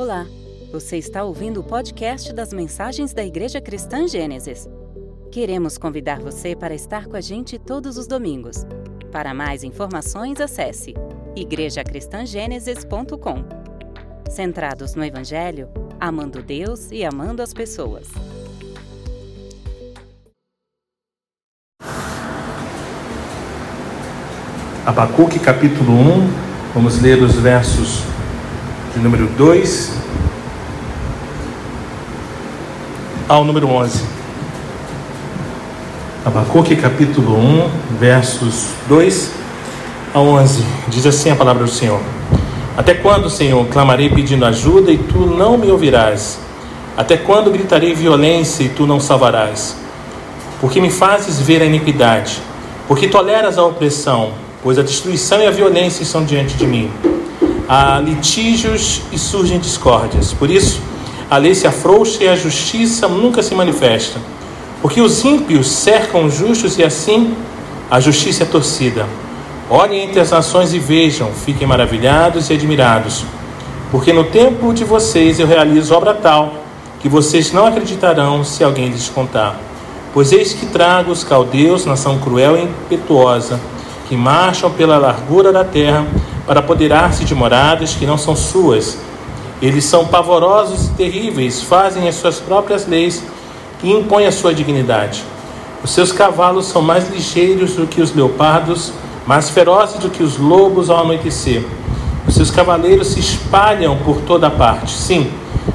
Olá, você está ouvindo o podcast das mensagens da Igreja Cristã Gênesis. Queremos convidar você para estar com a gente todos os domingos. Para mais informações, acesse igrejacristangênesis.com. Centrados no Evangelho, amando Deus e amando as pessoas. Abacuque capítulo 1, vamos ler os versos número 2 ao número 11. Abacuque capítulo 1, versos 2 a 11. Diz assim a palavra do Senhor: Até quando, Senhor, clamarei pedindo ajuda e tu não me ouvirás? Até quando gritarei violência e tu não salvarás? Porque me fazes ver a iniquidade, porque toleras a opressão, pois a destruição e a violência estão diante de mim há litígios e surgem discórdias. Por isso, a lei se afrouxa e a justiça nunca se manifesta. Porque os ímpios cercam os justos e assim a justiça é torcida. Olhem entre as nações e vejam, fiquem maravilhados e admirados. Porque no tempo de vocês eu realizo obra tal que vocês não acreditarão se alguém lhes contar. Pois eis que trago os caldeus, nação cruel e impetuosa, que marcham pela largura da terra para apoderar-se de moradas que não são suas. Eles são pavorosos e terríveis, fazem as suas próprias leis e impõem a sua dignidade. Os seus cavalos são mais ligeiros do que os leopardos, mais ferozes do que os lobos ao anoitecer. Os seus cavaleiros se espalham por toda parte. Sim,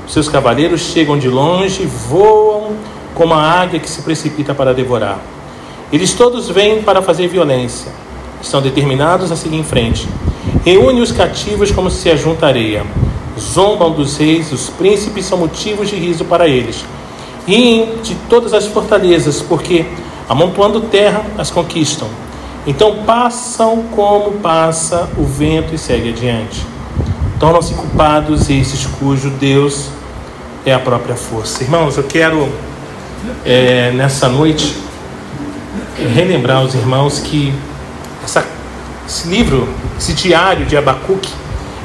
os seus cavaleiros chegam de longe e voam como a águia que se precipita para devorar. Eles todos vêm para fazer violência. Estão determinados a seguir em frente. Reúne os cativos como se ajunta areia. Zombam dos reis, os príncipes são motivos de riso para eles. Riem de todas as fortalezas, porque, amontoando terra, as conquistam. Então passam como passa o vento e segue adiante. Tornam-se culpados esses cujo Deus é a própria força. Irmãos, eu quero é, nessa noite relembrar os irmãos que essa esse livro, esse diário de Abacuque,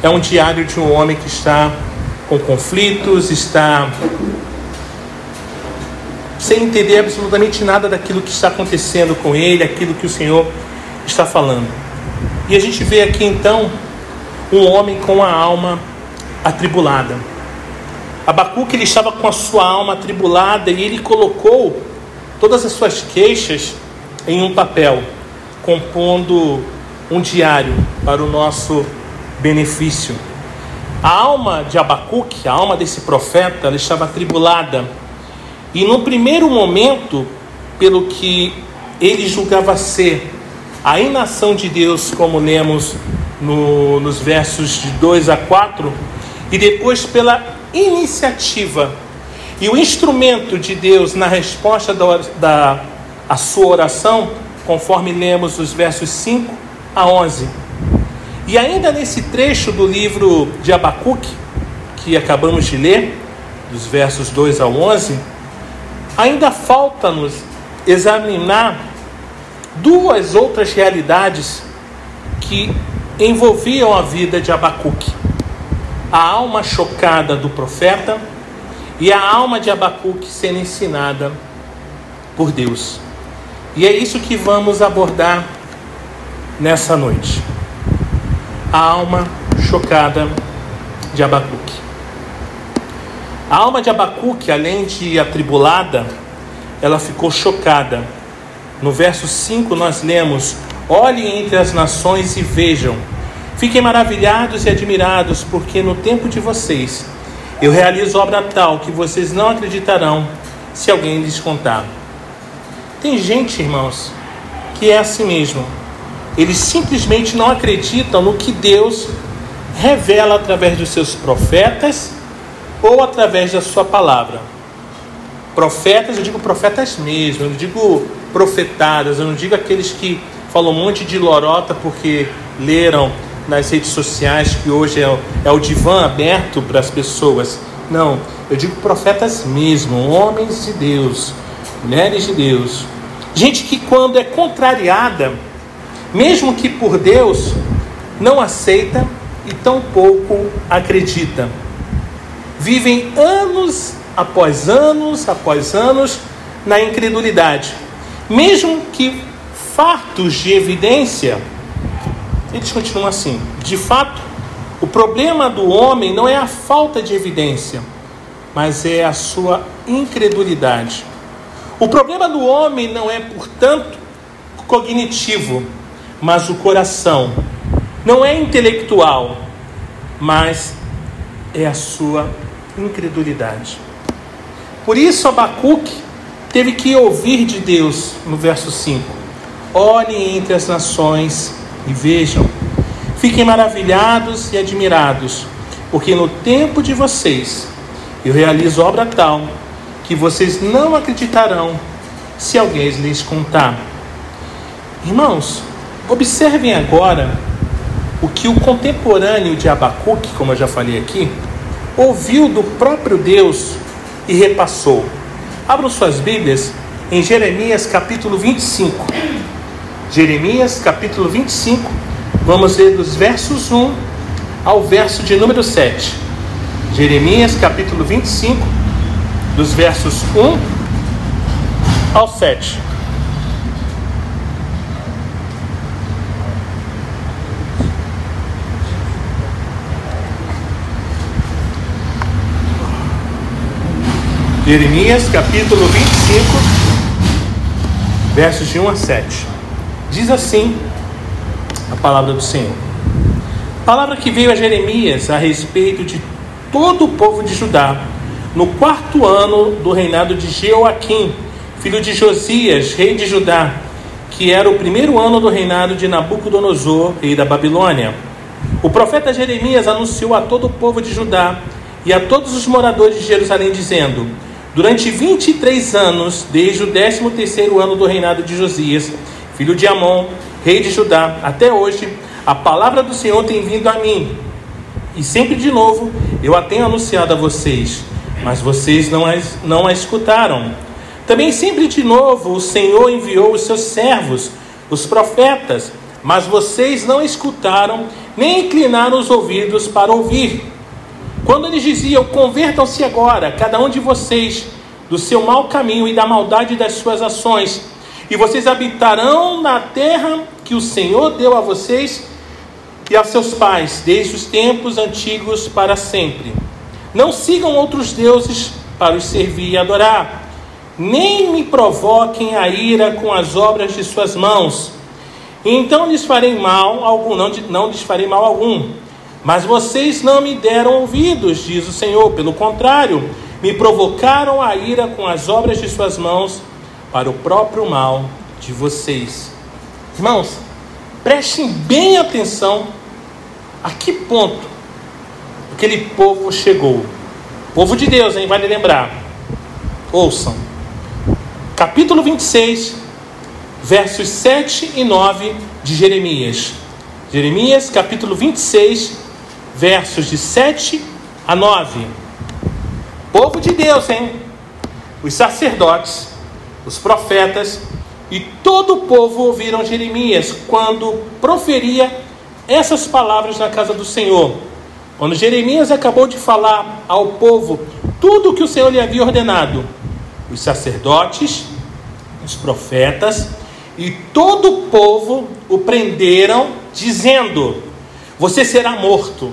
é um diário de um homem que está com conflitos, está sem entender absolutamente nada daquilo que está acontecendo com ele, aquilo que o Senhor está falando. E a gente vê aqui então um homem com a alma atribulada. Abacuque ele estava com a sua alma atribulada e ele colocou todas as suas queixas em um papel, compondo um diário para o nosso benefício. A alma de Abacuque, a alma desse profeta, ela estava atribulada. E no primeiro momento, pelo que ele julgava ser a inação de Deus, como lemos no, nos versos de 2 a 4, e depois pela iniciativa e o instrumento de Deus na resposta da, da a sua oração, conforme lemos os versos 5 a 11. E ainda nesse trecho do livro de Abacuque, que acabamos de ler, dos versos 2 ao 11, ainda falta-nos examinar duas outras realidades que envolviam a vida de Abacuque: a alma chocada do profeta e a alma de Abacuque sendo ensinada por Deus. E é isso que vamos abordar nessa noite. A alma chocada de Abacuque. A alma de Abacuque, além de atribulada, ela ficou chocada. No verso 5 nós lemos: Olhem entre as nações e vejam. Fiquem maravilhados e admirados, porque no tempo de vocês eu realizo obra tal que vocês não acreditarão se alguém lhes contar. Tem gente, irmãos, que é assim mesmo eles simplesmente não acreditam no que Deus revela através dos seus profetas ou através da sua palavra. Profetas, eu digo profetas mesmo, eu não digo profetadas, eu não digo aqueles que falam um monte de lorota porque leram nas redes sociais que hoje é é o divã aberto para as pessoas. Não, eu digo profetas mesmo, homens de Deus, mulheres de Deus. Gente que quando é contrariada mesmo que por Deus, não aceita e tampouco acredita. vivem anos após anos após anos na incredulidade. Mesmo que fartos de evidência, eles continuam assim. De fato, o problema do homem não é a falta de evidência, mas é a sua incredulidade. O problema do homem não é, portanto, cognitivo, mas o coração. Não é intelectual, mas é a sua incredulidade. Por isso Abacuque teve que ouvir de Deus no verso 5: Olhem entre as nações e vejam, fiquem maravilhados e admirados, porque no tempo de vocês eu realizo obra tal que vocês não acreditarão se alguém lhes contar. Irmãos, observem agora o que o contemporâneo de Abacuque, como eu já falei aqui, ouviu do próprio Deus e repassou. Abram suas Bíblias em Jeremias capítulo 25. Jeremias capítulo 25, vamos ler dos versos 1 ao verso de número 7. Jeremias capítulo 25, dos versos 1 ao 7. Jeremias capítulo 25, versos de 1 a 7. Diz assim a palavra do Senhor. Palavra que veio a Jeremias a respeito de todo o povo de Judá no quarto ano do reinado de Jeoaquim, filho de Josias, rei de Judá, que era o primeiro ano do reinado de Nabucodonosor, rei da Babilônia. O profeta Jeremias anunciou a todo o povo de Judá e a todos os moradores de Jerusalém, dizendo: Durante 23 anos, desde o 13 terceiro ano do reinado de Josias, filho de Amon, rei de Judá, até hoje, a palavra do Senhor tem vindo a mim. E sempre de novo eu a tenho anunciado a vocês mas vocês não a, não a escutaram. Também sempre de novo o Senhor enviou os seus servos, os profetas, mas vocês não escutaram, nem inclinaram os ouvidos para ouvir. Quando eles diziam: Convertam-se agora, cada um de vocês, do seu mau caminho e da maldade das suas ações, e vocês habitarão na terra que o Senhor deu a vocês e a seus pais, desde os tempos antigos para sempre. Não sigam outros deuses para os servir e adorar. Nem me provoquem a ira com as obras de suas mãos. Então lhes farei mal algum, não, não lhes farei mal algum. Mas vocês não me deram ouvidos, diz o Senhor. Pelo contrário, me provocaram a ira com as obras de suas mãos para o próprio mal de vocês. Irmãos, prestem bem atenção a que ponto aquele povo chegou. Povo de Deus, hein? Vale lembrar. Ouçam. Capítulo 26, versos 7 e 9 de Jeremias. Jeremias, capítulo 26, versos de 7 a 9. Povo de Deus, hein? Os sacerdotes, os profetas e todo o povo ouviram Jeremias quando proferia essas palavras na casa do Senhor quando Jeremias acabou de falar ao povo tudo o que o Senhor lhe havia ordenado, os sacerdotes, os profetas e todo o povo o prenderam, dizendo: Você será morto.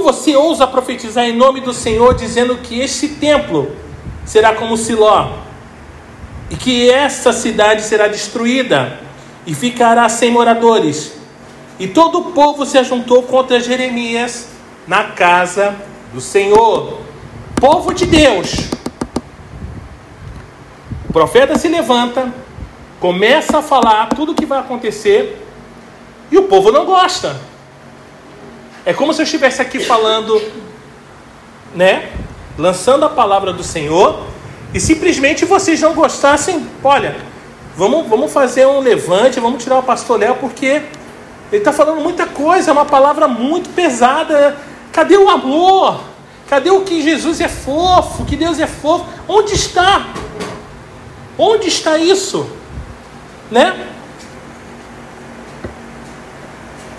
Como você ousa profetizar em nome do Senhor, dizendo que este templo será como Siló, e que esta cidade será destruída e ficará sem moradores? E todo o povo se ajuntou contra Jeremias na casa do Senhor. Povo de Deus. O profeta se levanta, começa a falar tudo o que vai acontecer, e o povo não gosta. É como se eu estivesse aqui falando, né? Lançando a palavra do Senhor, e simplesmente vocês não gostassem, olha, vamos, vamos fazer um levante, vamos tirar o pastor Léo, porque ele está falando muita coisa, é uma palavra muito pesada. Cadê o amor? Cadê o que Jesus é fofo? Que Deus é fofo? Onde está? Onde está isso? Né?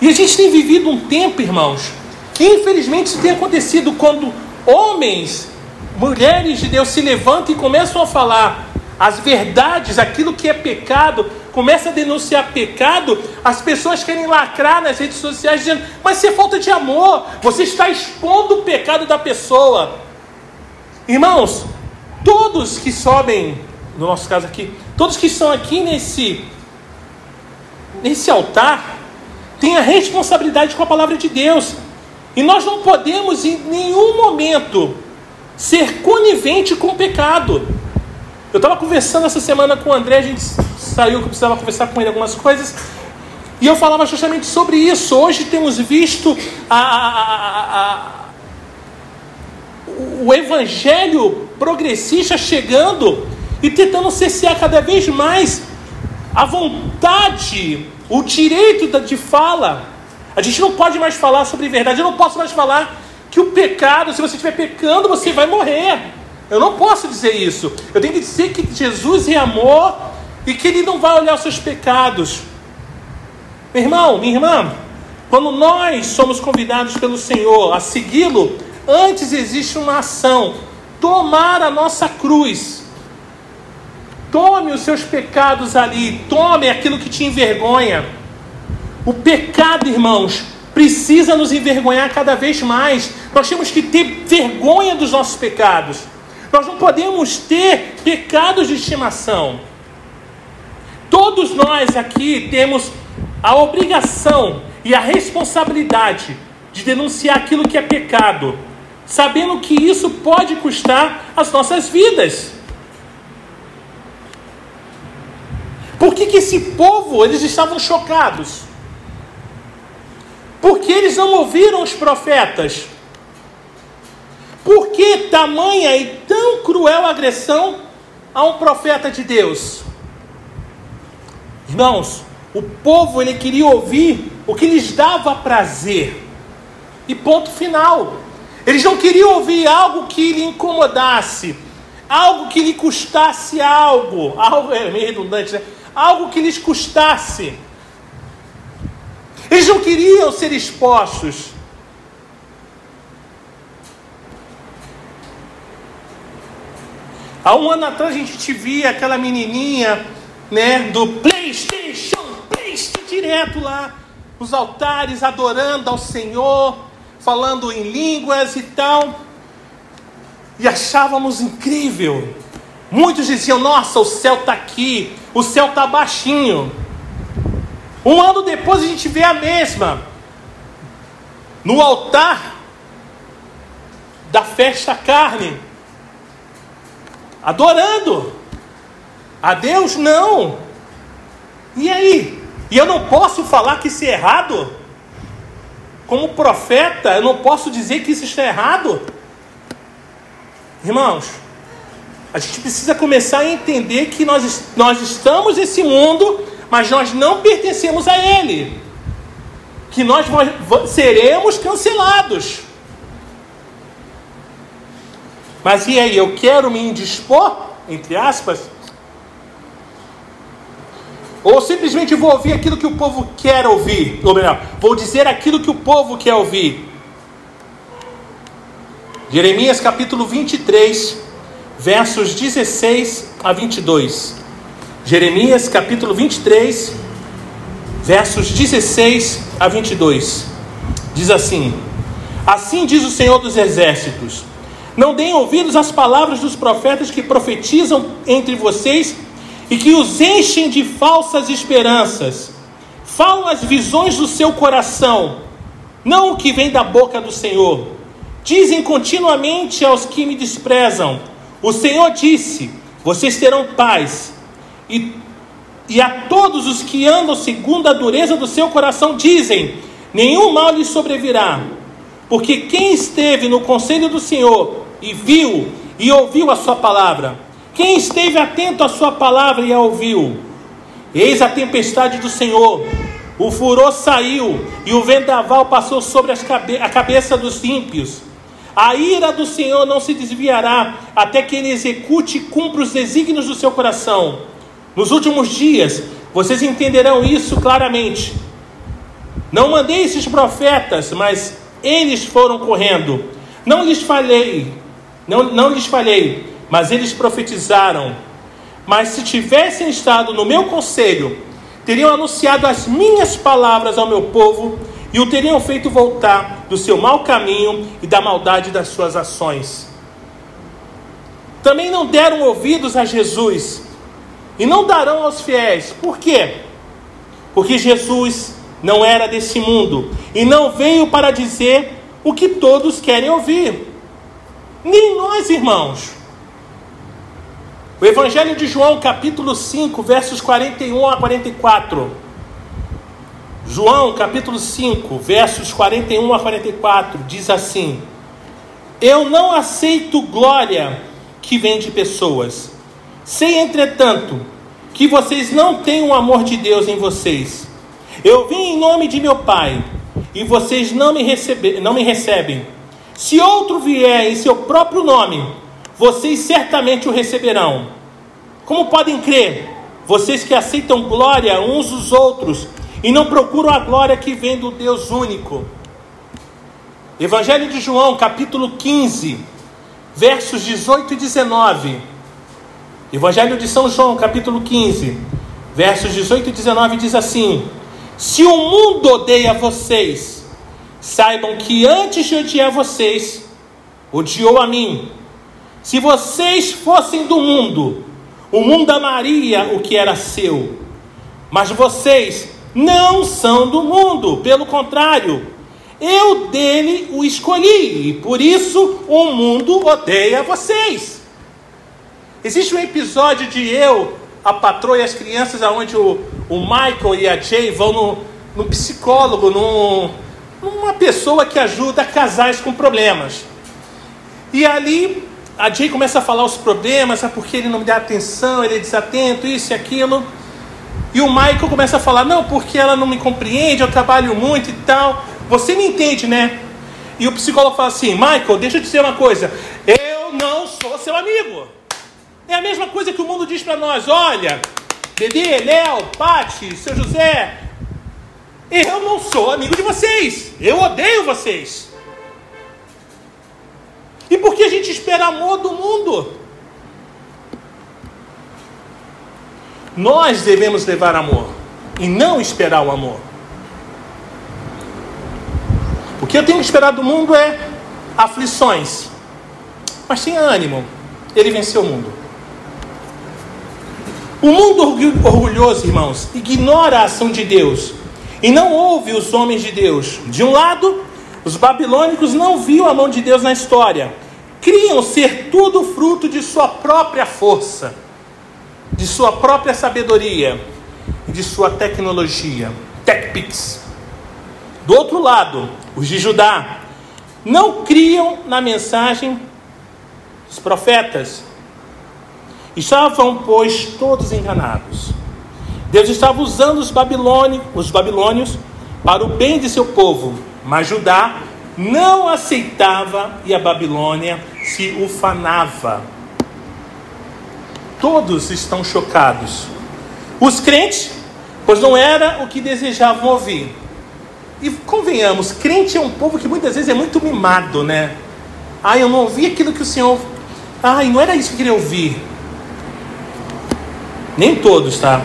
E a gente tem vivido um tempo, irmãos, E infelizmente tem acontecido quando homens, mulheres de Deus se levantam e começam a falar as verdades, aquilo que é pecado, começa a denunciar pecado, as pessoas querem lacrar nas redes sociais dizendo: Mas isso é falta de amor, você está expondo o pecado da pessoa. Irmãos, todos que sobem, no nosso caso aqui, todos que estão aqui nesse, nesse altar, têm a responsabilidade com a palavra de Deus. E nós não podemos em nenhum momento ser conivente com o pecado. Eu estava conversando essa semana com o André, a gente saiu que precisava conversar com ele algumas coisas. E eu falava justamente sobre isso. Hoje temos visto a, a, a, o evangelho progressista chegando e tentando cessear cada vez mais a vontade, o direito de fala. A gente não pode mais falar sobre verdade. Eu não posso mais falar que o pecado, se você estiver pecando, você vai morrer. Eu não posso dizer isso. Eu tenho que dizer que Jesus é amor e que Ele não vai olhar os seus pecados. Meu irmão, minha irmã, quando nós somos convidados pelo Senhor a segui-lo, antes existe uma ação: tomar a nossa cruz. Tome os seus pecados ali, tome aquilo que te envergonha. O pecado, irmãos, precisa nos envergonhar cada vez mais. Nós temos que ter vergonha dos nossos pecados. Nós não podemos ter pecados de estimação. Todos nós aqui temos a obrigação e a responsabilidade de denunciar aquilo que é pecado, sabendo que isso pode custar as nossas vidas. Por que, que esse povo, eles estavam chocados? Porque eles não ouviram os profetas. Por que tamanha e tão cruel agressão a um profeta de Deus? Irmãos, o povo ele queria ouvir o que lhes dava prazer. E ponto final. Eles não queriam ouvir algo que lhe incomodasse, algo que lhe custasse algo, algo é meio redundante, né? Algo que lhes custasse. Eles não queriam ser expostos. Há um ano atrás a gente te via aquela menininha, né, do PlayStation, PlayStation direto lá nos altares adorando ao Senhor, falando em línguas e tal. E achávamos incrível. Muitos diziam: "Nossa, o céu está aqui, o céu está baixinho". Um ano depois a gente vê a mesma no altar da festa carne adorando. A Deus não. E aí? E eu não posso falar que isso é errado? Como profeta, eu não posso dizer que isso está errado? Irmãos, a gente precisa começar a entender que nós, nós estamos nesse mundo, mas nós não pertencemos a ele. Que nós seremos cancelados. Mas e aí, eu quero me indispor, entre aspas? Ou simplesmente vou ouvir aquilo que o povo quer ouvir? Ou melhor, vou dizer aquilo que o povo quer ouvir. Jeremias capítulo 23, versos 16 a 22. Jeremias capítulo 23, versos 16 a 22. Diz assim: Assim diz o Senhor dos Exércitos não deem ouvidos às palavras dos profetas que profetizam entre vocês e que os enchem de falsas esperanças. Falam as visões do seu coração, não o que vem da boca do Senhor. Dizem continuamente aos que me desprezam: O Senhor disse: Vocês terão paz. E, e a todos os que andam segundo a dureza do seu coração, dizem: Nenhum mal lhes sobrevirá. Porque quem esteve no conselho do Senhor e viu e ouviu a sua palavra. Quem esteve atento à sua palavra e a ouviu? Eis a tempestade do Senhor. O furor saiu e o vendaval passou sobre cabe a cabeça dos ímpios. A ira do Senhor não se desviará até que ele execute e cumpra os desígnios do seu coração. Nos últimos dias, vocês entenderão isso claramente. Não mandei esses profetas, mas eles foram correndo. Não lhes falei, não, não lhes falei, mas eles profetizaram. Mas se tivessem estado no meu conselho, teriam anunciado as minhas palavras ao meu povo e o teriam feito voltar do seu mau caminho e da maldade das suas ações. Também não deram ouvidos a Jesus e não darão aos fiéis. Por quê? Porque Jesus não era desse mundo e não veio para dizer o que todos querem ouvir. Nem nós, irmãos. O Evangelho de João, capítulo 5, versos 41 a 44. João, capítulo 5, versos 41 a 44, diz assim: Eu não aceito glória que vem de pessoas. Sei, entretanto, que vocês não têm o amor de Deus em vocês. Eu vim em nome de meu Pai, e vocês não me, recebe, não me recebem. Se outro vier em seu próprio nome, vocês certamente o receberão. Como podem crer, vocês que aceitam glória uns dos outros e não procuram a glória que vem do Deus único? Evangelho de João, capítulo 15, versos 18 e 19. Evangelho de São João, capítulo 15, versos 18 e 19 diz assim: se o mundo odeia vocês, saibam que antes de odiar vocês, odiou a mim. Se vocês fossem do mundo, o mundo amaria o que era seu. Mas vocês não são do mundo, pelo contrário, eu dele o escolhi, e por isso o mundo odeia vocês. Existe um episódio de eu, a patroa e as crianças, aonde o, o Michael e a Jay vão no, no psicólogo, no, numa pessoa que ajuda casais com problemas. E ali a Jay começa a falar os problemas, é porque ele não me dá atenção, ele é desatento, isso e aquilo. E o Michael começa a falar: não, porque ela não me compreende, eu trabalho muito e tal. Você me entende, né? E o psicólogo fala assim: Michael, deixa eu te dizer uma coisa. Eu não sou seu amigo. É a mesma coisa que o mundo diz para nós: olha, Dedê, Léo, Pati, seu José, eu não sou amigo de vocês. Eu odeio vocês. E por que a gente espera amor do mundo? Nós devemos levar amor e não esperar o amor. O que eu tenho que esperar do mundo é aflições. Mas tenha ânimo, ele venceu o mundo. O mundo orgulhoso, irmãos, ignora a ação de Deus e não ouve os homens de Deus. De um lado, os babilônicos não viam a mão de Deus na história, criam ser tudo fruto de sua própria força, de sua própria sabedoria e de sua tecnologia. TechPix. Do outro lado, os de Judá não criam na mensagem dos profetas, Estavam, pois, todos enganados. Deus estava usando os babilônios, os babilônios para o bem de seu povo, mas Judá não aceitava e a Babilônia se ufanava. Todos estão chocados. Os crentes, pois não era o que desejavam ouvir. E convenhamos, crente é um povo que muitas vezes é muito mimado, né? Ah, eu não ouvi aquilo que o Senhor. Ai, não era isso que eu queria ouvir. Nem todos, tá?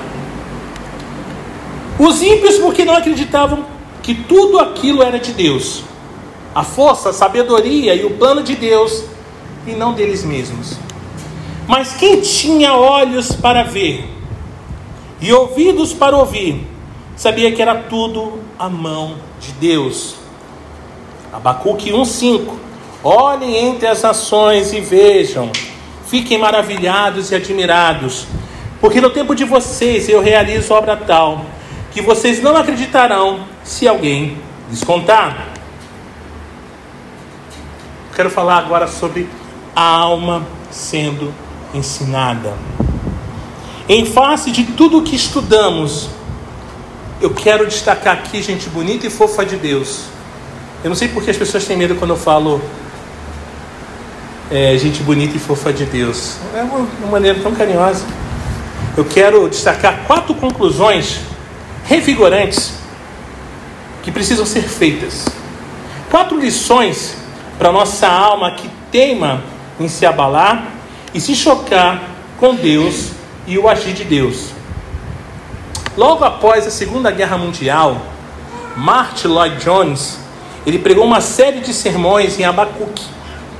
Os ímpios, porque não acreditavam que tudo aquilo era de Deus. A força, a sabedoria e o plano de Deus, e não deles mesmos. Mas quem tinha olhos para ver e ouvidos para ouvir, sabia que era tudo a mão de Deus. Abacuque 1,5 Olhem entre as nações e vejam, fiquem maravilhados e admirados porque no tempo de vocês eu realizo obra tal que vocês não acreditarão se alguém lhes contar. Quero falar agora sobre a alma sendo ensinada. Em face de tudo o que estudamos, eu quero destacar aqui gente bonita e fofa de Deus. Eu não sei porque as pessoas têm medo quando eu falo é, gente bonita e fofa de Deus. É uma, uma maneira tão carinhosa eu quero destacar quatro conclusões revigorantes que precisam ser feitas. Quatro lições para nossa alma que teima em se abalar e se chocar com Deus e o agir de Deus. Logo após a Segunda Guerra Mundial, Martin Lloyd Jones ele pregou uma série de sermões em Abacuque,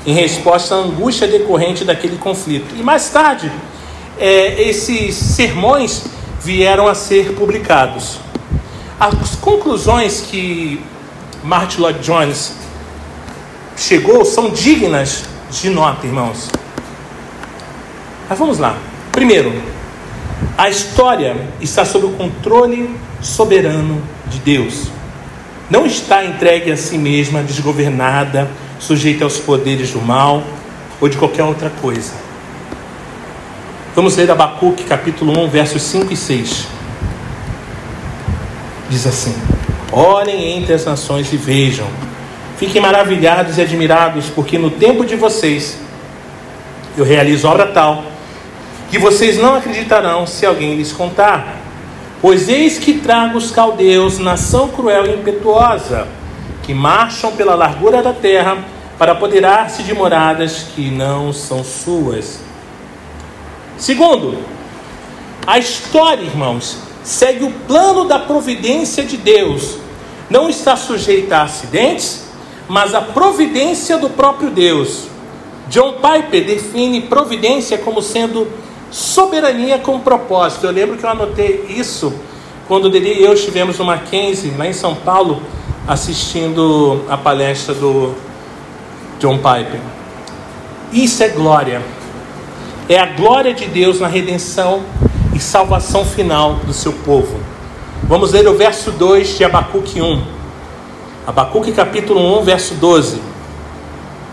em resposta à angústia decorrente daquele conflito. E mais tarde, é, esses sermões vieram a ser publicados. As conclusões que Martin Lloyd Jones chegou são dignas de nota, irmãos. Mas vamos lá. Primeiro, a história está sob o controle soberano de Deus. Não está entregue a si mesma, desgovernada, sujeita aos poderes do mal ou de qualquer outra coisa. Vamos ler Abacuque, capítulo 1, versos 5 e 6. Diz assim: Olhem entre as nações e vejam, fiquem maravilhados e admirados, porque no tempo de vocês eu realizo obra tal que vocês não acreditarão se alguém lhes contar. Pois eis que trago os caldeus, nação cruel e impetuosa, que marcham pela largura da terra para apoderar-se de moradas que não são suas. Segundo, a história, irmãos, segue o plano da providência de Deus. Não está sujeita a acidentes, mas a providência do próprio Deus. John Piper define providência como sendo soberania com propósito. Eu lembro que eu anotei isso quando Deli e eu estivemos no Mackenzie, lá em São Paulo, assistindo a palestra do John Piper. Isso é glória. É a glória de Deus na redenção e salvação final do seu povo. Vamos ler o verso 2 de Abacuque 1. Abacuque capítulo 1, verso 12.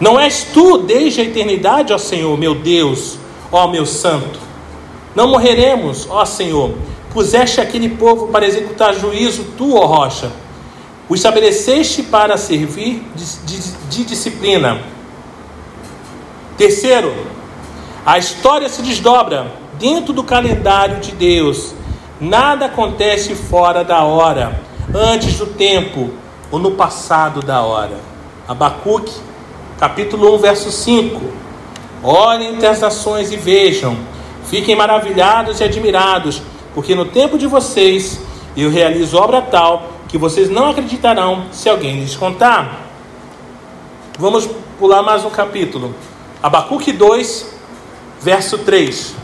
Não és tu desde a eternidade, ó Senhor, meu Deus, ó meu santo. Não morreremos, ó Senhor. Puseste aquele povo para executar juízo, tu, ó rocha. O estabeleceste para servir de, de, de disciplina. Terceiro, a história se desdobra dentro do calendário de Deus. Nada acontece fora da hora, antes do tempo ou no passado da hora. Abacuque, capítulo 1, verso 5. Olhem entre as nações e vejam, fiquem maravilhados e admirados, porque no tempo de vocês eu realizo obra tal que vocês não acreditarão se alguém lhes contar. Vamos pular mais um capítulo. Abacuque 2, verso 3.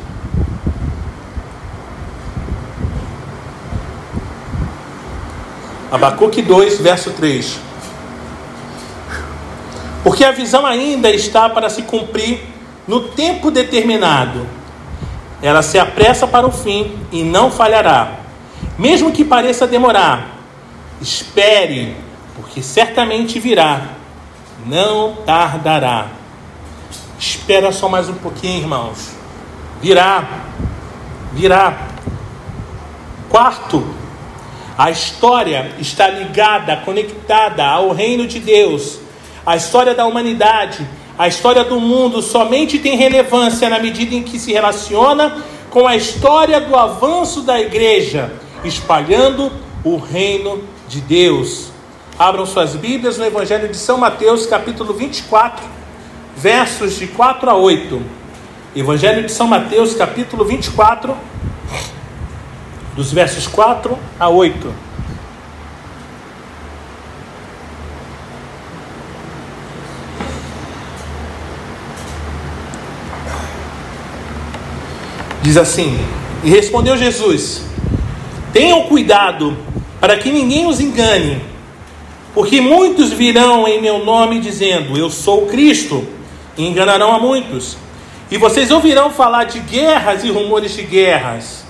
Abacuque 2, verso 3. Porque a visão ainda está para se cumprir no tempo determinado. Ela se apressa para o fim e não falhará. Mesmo que pareça demorar, espere, porque certamente virá. Não tardará. Espera só mais um pouquinho, irmãos. Virá. Virá. Quarto, a história está ligada, conectada ao reino de Deus. A história da humanidade, a história do mundo somente tem relevância na medida em que se relaciona com a história do avanço da igreja, espalhando o reino de Deus. Abram suas Bíblias no Evangelho de São Mateus, capítulo 24, versos de 4 a 8. Evangelho de São Mateus, capítulo 24, dos versos 4 a 8. Diz assim: E respondeu Jesus: Tenham cuidado para que ninguém os engane, porque muitos virão em meu nome dizendo: Eu sou Cristo, e enganarão a muitos. E vocês ouvirão falar de guerras e rumores de guerras.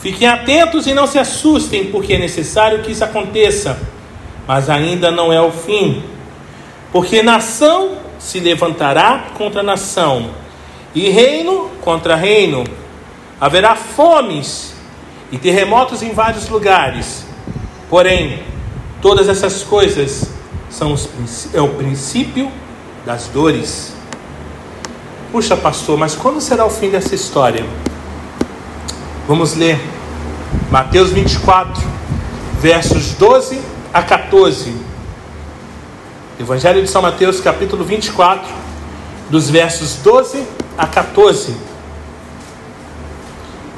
Fiquem atentos e não se assustem, porque é necessário que isso aconteça, mas ainda não é o fim. Porque nação se levantará contra nação, e reino contra reino. Haverá fomes e terremotos em vários lugares. Porém, todas essas coisas são os, é o princípio das dores. Puxa, pastor, mas quando será o fim dessa história? Vamos ler Mateus 24, versos 12 a 14. Evangelho de São Mateus, capítulo 24, dos versos 12 a 14.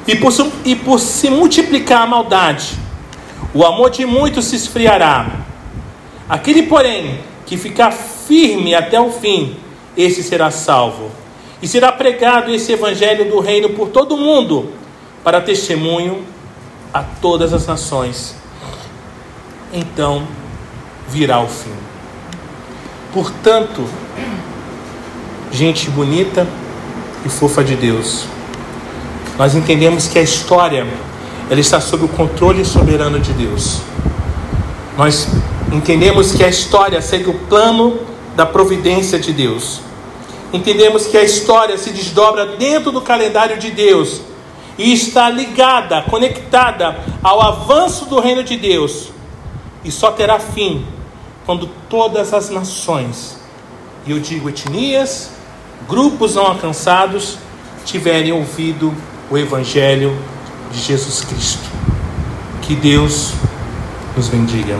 E por, e por se multiplicar a maldade, o amor de muitos se esfriará. Aquele, porém, que ficar firme até o fim, esse será salvo. E será pregado esse evangelho do reino por todo o mundo, para testemunho a todas as nações. Então virá o fim. Portanto, gente bonita e fofa de Deus, nós entendemos que a história ela está sob o controle soberano de Deus. Nós entendemos que a história segue o plano da providência de Deus. Entendemos que a história se desdobra dentro do calendário de Deus e está ligada, conectada ao avanço do reino de Deus, e só terá fim quando todas as nações, e eu digo etnias, grupos não alcançados, tiverem ouvido o Evangelho de Jesus Cristo. Que Deus nos bendiga.